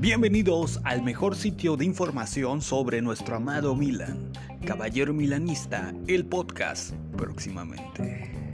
Bienvenidos al mejor sitio de información sobre nuestro amado Milan. Caballero Milanista, el podcast próximamente.